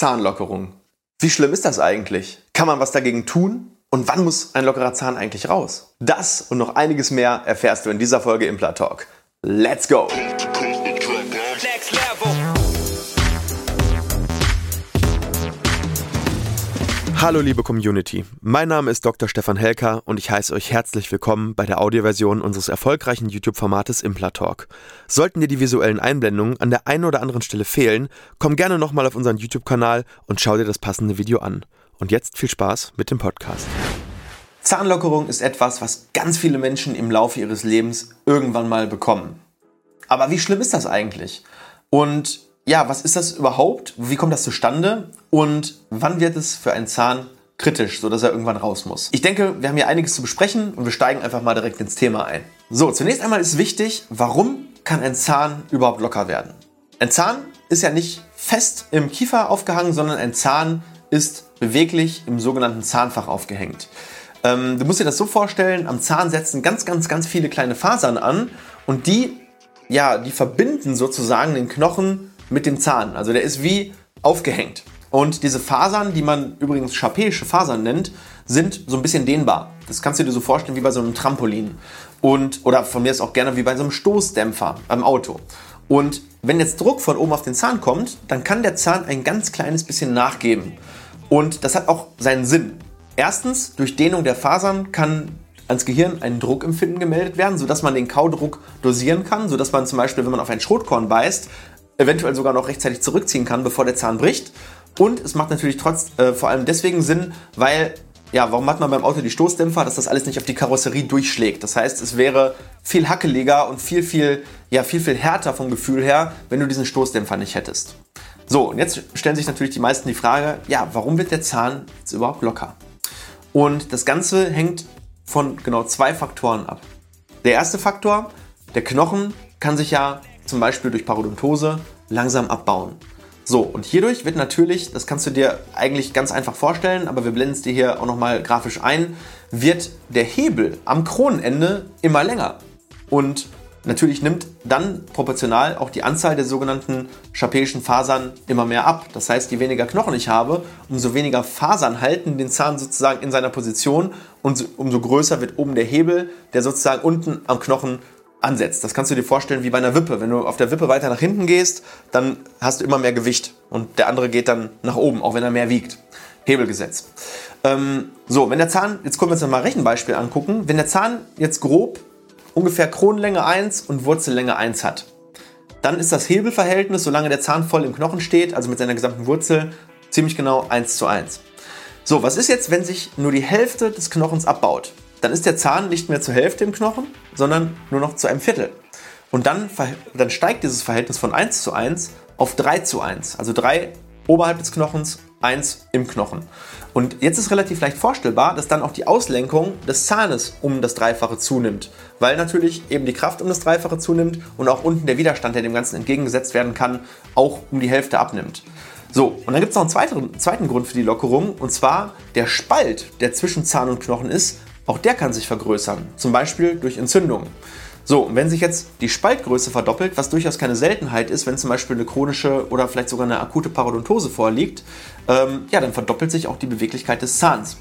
Zahnlockerung. Wie schlimm ist das eigentlich? Kann man was dagegen tun? Und wann muss ein lockerer Zahn eigentlich raus? Das und noch einiges mehr erfährst du in dieser Folge Implant Talk. Let's go! Hallo liebe Community, mein Name ist Dr. Stefan Helker und ich heiße euch herzlich willkommen bei der Audioversion unseres erfolgreichen YouTube-Formates Implatalk. Sollten dir die visuellen Einblendungen an der einen oder anderen Stelle fehlen, komm gerne nochmal auf unseren YouTube-Kanal und schau dir das passende Video an. Und jetzt viel Spaß mit dem Podcast. Zahnlockerung ist etwas, was ganz viele Menschen im Laufe ihres Lebens irgendwann mal bekommen. Aber wie schlimm ist das eigentlich? Und ja, was ist das überhaupt? Wie kommt das zustande? Und wann wird es für einen Zahn kritisch, sodass er irgendwann raus muss? Ich denke, wir haben hier einiges zu besprechen und wir steigen einfach mal direkt ins Thema ein. So, zunächst einmal ist wichtig, warum kann ein Zahn überhaupt locker werden? Ein Zahn ist ja nicht fest im Kiefer aufgehangen, sondern ein Zahn ist beweglich im sogenannten Zahnfach aufgehängt. Ähm, du musst dir das so vorstellen, am Zahn setzen ganz, ganz, ganz viele kleine Fasern an und die, ja, die verbinden sozusagen den Knochen mit dem Zahn. Also der ist wie aufgehängt. Und diese Fasern, die man übrigens schapäische Fasern nennt, sind so ein bisschen dehnbar. Das kannst du dir so vorstellen wie bei so einem Trampolin. Und, oder von mir ist auch gerne wie bei so einem Stoßdämpfer beim Auto. Und wenn jetzt Druck von oben auf den Zahn kommt, dann kann der Zahn ein ganz kleines bisschen nachgeben. Und das hat auch seinen Sinn. Erstens, durch Dehnung der Fasern kann ans Gehirn ein Druckempfinden gemeldet werden, sodass man den Kaudruck dosieren kann, sodass man zum Beispiel, wenn man auf ein Schrotkorn beißt, eventuell sogar noch rechtzeitig zurückziehen kann, bevor der Zahn bricht. Und es macht natürlich trotz, äh, vor allem deswegen Sinn, weil, ja, warum hat man beim Auto die Stoßdämpfer, dass das alles nicht auf die Karosserie durchschlägt. Das heißt, es wäre viel hackeliger und viel, viel, ja, viel, viel härter vom Gefühl her, wenn du diesen Stoßdämpfer nicht hättest. So, und jetzt stellen sich natürlich die meisten die Frage, ja, warum wird der Zahn jetzt überhaupt locker? Und das Ganze hängt von genau zwei Faktoren ab. Der erste Faktor, der Knochen kann sich ja zum Beispiel durch Parodontose, langsam abbauen. So, und hierdurch wird natürlich, das kannst du dir eigentlich ganz einfach vorstellen, aber wir blenden es dir hier auch nochmal grafisch ein, wird der Hebel am Kronenende immer länger. Und natürlich nimmt dann proportional auch die Anzahl der sogenannten schapäischen Fasern immer mehr ab. Das heißt, je weniger Knochen ich habe, umso weniger Fasern halten den Zahn sozusagen in seiner Position und umso größer wird oben der Hebel, der sozusagen unten am Knochen ansetzt. Das kannst du dir vorstellen wie bei einer Wippe. Wenn du auf der Wippe weiter nach hinten gehst, dann hast du immer mehr Gewicht und der andere geht dann nach oben, auch wenn er mehr wiegt. Hebelgesetz. Ähm, so, wenn der Zahn, jetzt können wir uns mal ein Rechenbeispiel angucken. Wenn der Zahn jetzt grob ungefähr Kronenlänge 1 und Wurzellänge 1 hat, dann ist das Hebelverhältnis, solange der Zahn voll im Knochen steht, also mit seiner gesamten Wurzel, ziemlich genau 1 zu 1. So, was ist jetzt, wenn sich nur die Hälfte des Knochens abbaut? Dann ist der Zahn nicht mehr zur Hälfte im Knochen, sondern nur noch zu einem Viertel. Und dann, dann steigt dieses Verhältnis von 1 zu 1 auf 3 zu 1. Also 3 oberhalb des Knochens, 1 im Knochen. Und jetzt ist relativ leicht vorstellbar, dass dann auch die Auslenkung des Zahnes um das Dreifache zunimmt. Weil natürlich eben die Kraft um das Dreifache zunimmt und auch unten der Widerstand, der dem Ganzen entgegengesetzt werden kann, auch um die Hälfte abnimmt. So, und dann gibt es noch einen zweiten, zweiten Grund für die Lockerung, und zwar der Spalt, der zwischen Zahn und Knochen ist, auch der kann sich vergrößern, zum Beispiel durch Entzündungen. So, und wenn sich jetzt die Spaltgröße verdoppelt, was durchaus keine Seltenheit ist, wenn zum Beispiel eine chronische oder vielleicht sogar eine akute Parodontose vorliegt, ähm, ja, dann verdoppelt sich auch die Beweglichkeit des Zahns.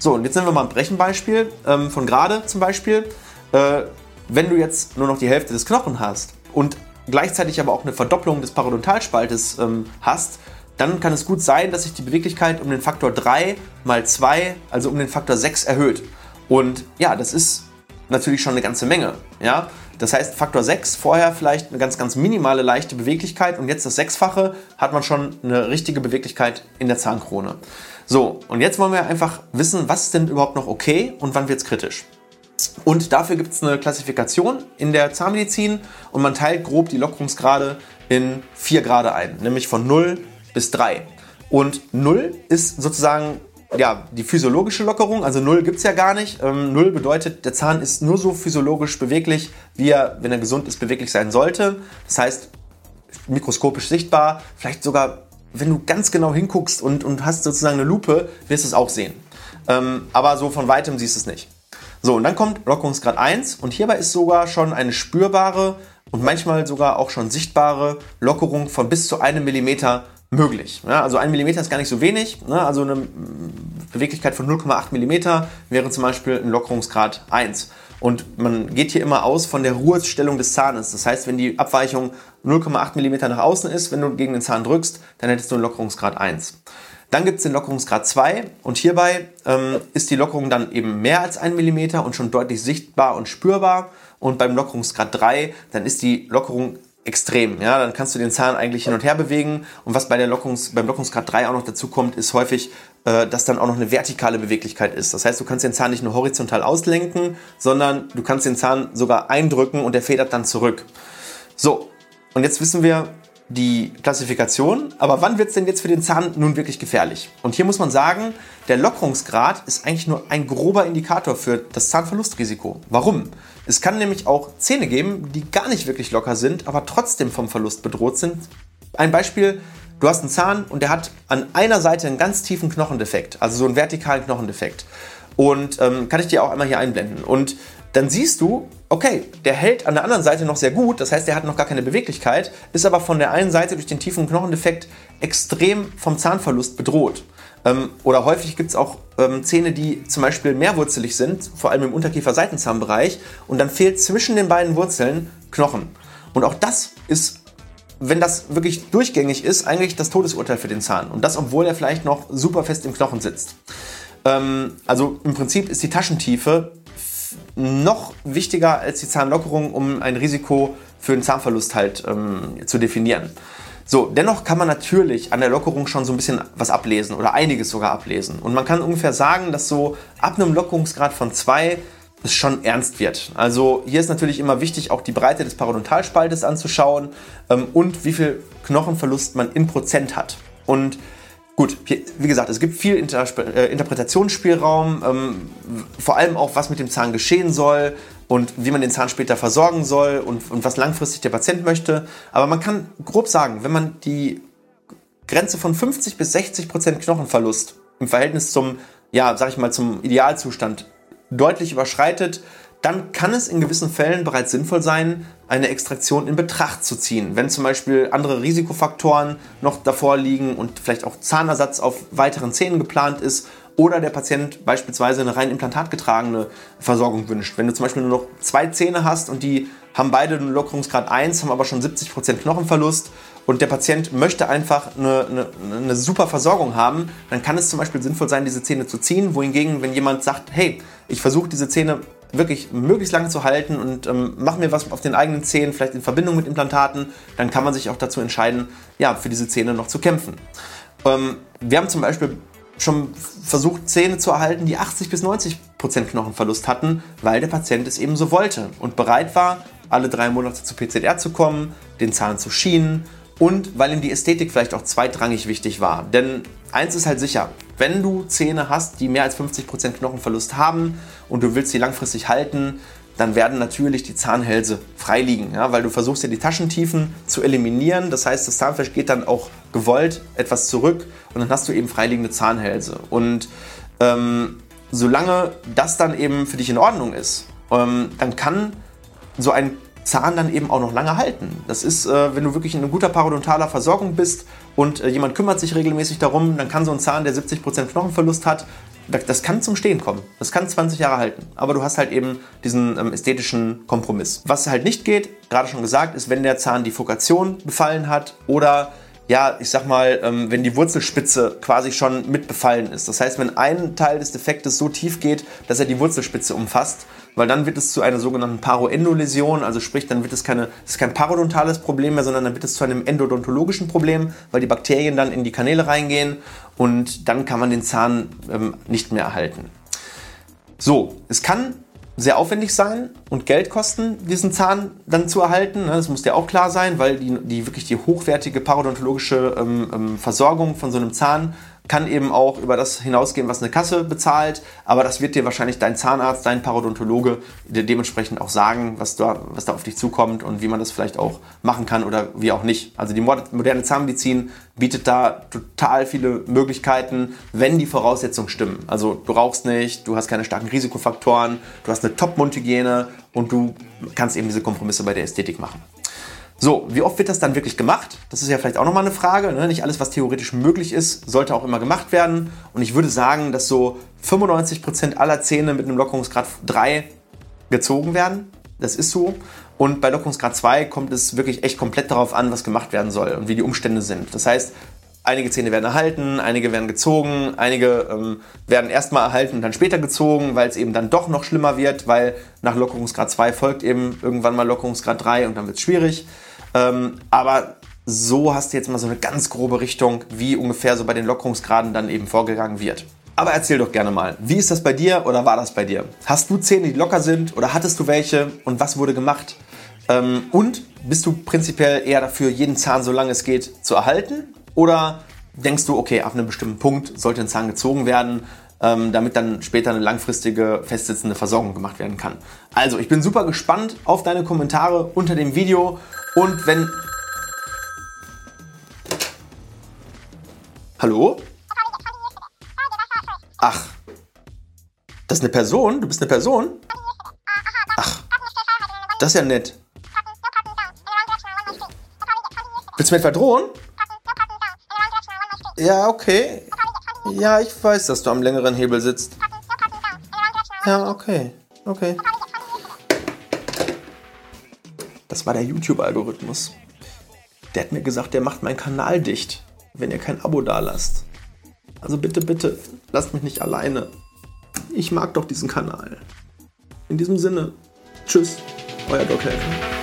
So, und jetzt nehmen wir mal ein Brechenbeispiel ähm, von gerade zum Beispiel. Äh, wenn du jetzt nur noch die Hälfte des Knochen hast und gleichzeitig aber auch eine Verdopplung des Parodontalspaltes ähm, hast, dann kann es gut sein, dass sich die Beweglichkeit um den Faktor 3 mal 2, also um den Faktor 6 erhöht. Und ja, das ist natürlich schon eine ganze Menge. Ja? Das heißt, Faktor 6, vorher vielleicht eine ganz, ganz minimale leichte Beweglichkeit und jetzt das Sechsfache hat man schon eine richtige Beweglichkeit in der Zahnkrone. So, und jetzt wollen wir einfach wissen, was ist denn überhaupt noch okay und wann wird es kritisch. Und dafür gibt es eine Klassifikation in der Zahnmedizin und man teilt grob die Lockerungsgrade in vier Grade ein, nämlich von 0 bis 3. Und 0 ist sozusagen ja, die physiologische Lockerung, also Null gibt es ja gar nicht. Ähm, Null bedeutet, der Zahn ist nur so physiologisch beweglich, wie er, wenn er gesund ist, beweglich sein sollte. Das heißt, mikroskopisch sichtbar, vielleicht sogar, wenn du ganz genau hinguckst und, und hast sozusagen eine Lupe, wirst du es auch sehen. Ähm, aber so von weitem siehst du es nicht. So, und dann kommt Lockerungsgrad 1 und hierbei ist sogar schon eine spürbare und manchmal sogar auch schon sichtbare Lockerung von bis zu einem Millimeter möglich. Ja, also ein Millimeter ist gar nicht so wenig. Ne? Also eine Beweglichkeit von 0,8 Millimeter wäre zum Beispiel ein Lockerungsgrad 1. Und man geht hier immer aus von der Ruhestellung des Zahnes. Das heißt, wenn die Abweichung 0,8 mm nach außen ist, wenn du gegen den Zahn drückst, dann hättest du einen Lockerungsgrad 1. Dann gibt es den Lockerungsgrad 2 und hierbei ähm, ist die Lockerung dann eben mehr als 1 mm und schon deutlich sichtbar und spürbar. Und beim Lockerungsgrad 3, dann ist die Lockerung extrem. Ja, dann kannst du den Zahn eigentlich hin und her bewegen. Und was bei der Lockungs, beim Lockerungsgrad 3 auch noch dazu kommt, ist häufig, äh, dass dann auch noch eine vertikale Beweglichkeit ist. Das heißt, du kannst den Zahn nicht nur horizontal auslenken, sondern du kannst den Zahn sogar eindrücken und der federt dann zurück. So, und jetzt wissen wir, die Klassifikation. Aber wann wird es denn jetzt für den Zahn nun wirklich gefährlich? Und hier muss man sagen, der Lockerungsgrad ist eigentlich nur ein grober Indikator für das Zahnverlustrisiko. Warum? Es kann nämlich auch Zähne geben, die gar nicht wirklich locker sind, aber trotzdem vom Verlust bedroht sind. Ein Beispiel, du hast einen Zahn und der hat an einer Seite einen ganz tiefen Knochendefekt, also so einen vertikalen Knochendefekt. Und ähm, kann ich dir auch einmal hier einblenden. Und dann siehst du, okay, der hält an der anderen Seite noch sehr gut, das heißt, der hat noch gar keine Beweglichkeit, ist aber von der einen Seite durch den tiefen Knochendefekt extrem vom Zahnverlust bedroht. Ähm, oder häufig gibt es auch ähm, Zähne, die zum Beispiel mehrwurzelig sind, vor allem im Unterkiefer-Seitenzahnbereich, und dann fehlt zwischen den beiden Wurzeln Knochen. Und auch das ist, wenn das wirklich durchgängig ist, eigentlich das Todesurteil für den Zahn. Und das, obwohl er vielleicht noch super fest im Knochen sitzt. Ähm, also im Prinzip ist die Taschentiefe noch wichtiger als die Zahnlockerung, um ein Risiko für einen Zahnverlust halt ähm, zu definieren. So, dennoch kann man natürlich an der Lockerung schon so ein bisschen was ablesen oder einiges sogar ablesen. Und man kann ungefähr sagen, dass so ab einem Lockerungsgrad von 2 es schon ernst wird. Also hier ist natürlich immer wichtig, auch die Breite des Parodontalspaltes anzuschauen ähm, und wie viel Knochenverlust man in Prozent hat. Und Gut, wie gesagt, es gibt viel Inter äh, Interpretationsspielraum, ähm, vor allem auch, was mit dem Zahn geschehen soll und wie man den Zahn später versorgen soll und, und was langfristig der Patient möchte. Aber man kann grob sagen, wenn man die Grenze von 50 bis 60 Prozent Knochenverlust im Verhältnis zum, ja, sag ich mal, zum Idealzustand deutlich überschreitet, dann kann es in gewissen Fällen bereits sinnvoll sein, eine Extraktion in Betracht zu ziehen. Wenn zum Beispiel andere Risikofaktoren noch davor liegen und vielleicht auch Zahnersatz auf weiteren Zähnen geplant ist oder der Patient beispielsweise eine rein implantatgetragene Versorgung wünscht. Wenn du zum Beispiel nur noch zwei Zähne hast und die haben beide einen Lockerungsgrad 1, haben aber schon 70% Knochenverlust und der Patient möchte einfach eine, eine, eine, super Versorgung haben, dann kann es zum Beispiel sinnvoll sein, diese Zähne zu ziehen. Wohingegen, wenn jemand sagt, hey, ich versuche diese Zähne wirklich möglichst lange zu halten und ähm, mach mir was auf den eigenen Zähnen, vielleicht in Verbindung mit Implantaten, dann kann man sich auch dazu entscheiden, ja, für diese Zähne noch zu kämpfen. Ähm, wir haben zum Beispiel schon versucht, Zähne zu erhalten, die 80 bis 90 Prozent Knochenverlust hatten, weil der Patient es eben so wollte und bereit war, alle drei Monate zu PZR zu kommen, den Zahn zu schienen und weil ihm die Ästhetik vielleicht auch zweitrangig wichtig war. Denn eins ist halt sicher, wenn du Zähne hast, die mehr als 50% Knochenverlust haben und du willst sie langfristig halten, dann werden natürlich die Zahnhälse freiliegen, ja, weil du versuchst ja die Taschentiefen zu eliminieren. Das heißt, das Zahnfleisch geht dann auch gewollt etwas zurück und dann hast du eben freiliegende Zahnhälse. Und ähm, solange das dann eben für dich in Ordnung ist, ähm, dann kann so ein Zahn dann eben auch noch lange halten. Das ist, äh, wenn du wirklich in guter parodontaler Versorgung bist und äh, jemand kümmert sich regelmäßig darum, dann kann so ein Zahn, der 70% Knochenverlust hat, das kann zum Stehen kommen. Das kann 20 Jahre halten. Aber du hast halt eben diesen ähm, ästhetischen Kompromiss. Was halt nicht geht, gerade schon gesagt, ist, wenn der Zahn die Fokation befallen hat oder ja, ich sag mal, ähm, wenn die Wurzelspitze quasi schon mit befallen ist. Das heißt, wenn ein Teil des Defektes so tief geht, dass er die Wurzelspitze umfasst, weil dann wird es zu einer sogenannten Paroendoläsion, also sprich, dann wird es keine, es ist kein parodontales Problem mehr, sondern dann wird es zu einem endodontologischen Problem, weil die Bakterien dann in die Kanäle reingehen und dann kann man den Zahn ähm, nicht mehr erhalten. So, es kann sehr aufwendig sein und Geld kosten, diesen Zahn dann zu erhalten. Ne? Das muss dir auch klar sein, weil die, die wirklich die hochwertige parodontologische ähm, ähm, Versorgung von so einem Zahn kann eben auch über das hinausgehen, was eine Kasse bezahlt, aber das wird dir wahrscheinlich dein Zahnarzt, dein Parodontologe dir dementsprechend auch sagen, was da, was da auf dich zukommt und wie man das vielleicht auch machen kann oder wie auch nicht. Also die moderne Zahnmedizin bietet da total viele Möglichkeiten, wenn die Voraussetzungen stimmen. Also du rauchst nicht, du hast keine starken Risikofaktoren, du hast eine Top-Mundhygiene und du kannst eben diese Kompromisse bei der Ästhetik machen. So, wie oft wird das dann wirklich gemacht? Das ist ja vielleicht auch nochmal eine Frage. Ne? Nicht alles, was theoretisch möglich ist, sollte auch immer gemacht werden. Und ich würde sagen, dass so 95% aller Zähne mit einem Lockerungsgrad 3 gezogen werden. Das ist so. Und bei Lockerungsgrad 2 kommt es wirklich echt komplett darauf an, was gemacht werden soll und wie die Umstände sind. Das heißt, einige Zähne werden erhalten, einige werden gezogen, einige ähm, werden erstmal erhalten und dann später gezogen, weil es eben dann doch noch schlimmer wird, weil nach Lockerungsgrad 2 folgt eben irgendwann mal Lockerungsgrad 3 und dann wird es schwierig. Ähm, aber so hast du jetzt mal so eine ganz grobe Richtung, wie ungefähr so bei den Lockerungsgraden dann eben vorgegangen wird. Aber erzähl doch gerne mal, wie ist das bei dir oder war das bei dir? Hast du Zähne, die locker sind oder hattest du welche und was wurde gemacht? Ähm, und bist du prinzipiell eher dafür, jeden Zahn, solange es geht, zu erhalten? Oder denkst du, okay, auf einem bestimmten Punkt sollte ein Zahn gezogen werden, ähm, damit dann später eine langfristige, festsitzende Versorgung gemacht werden kann? Also, ich bin super gespannt auf deine Kommentare unter dem Video und wenn... Hallo? Ach. Das ist eine Person? Du bist eine Person? Ach. Das ist ja nett. Willst du mir etwa drohen? Ja, okay. Ja, ich weiß, dass du am längeren Hebel sitzt. Ja, okay. Okay. War der YouTube-Algorithmus. Der hat mir gesagt, der macht meinen Kanal dicht, wenn ihr kein Abo da lasst. Also bitte, bitte, lasst mich nicht alleine. Ich mag doch diesen Kanal. In diesem Sinne, tschüss, euer Doc Helfer.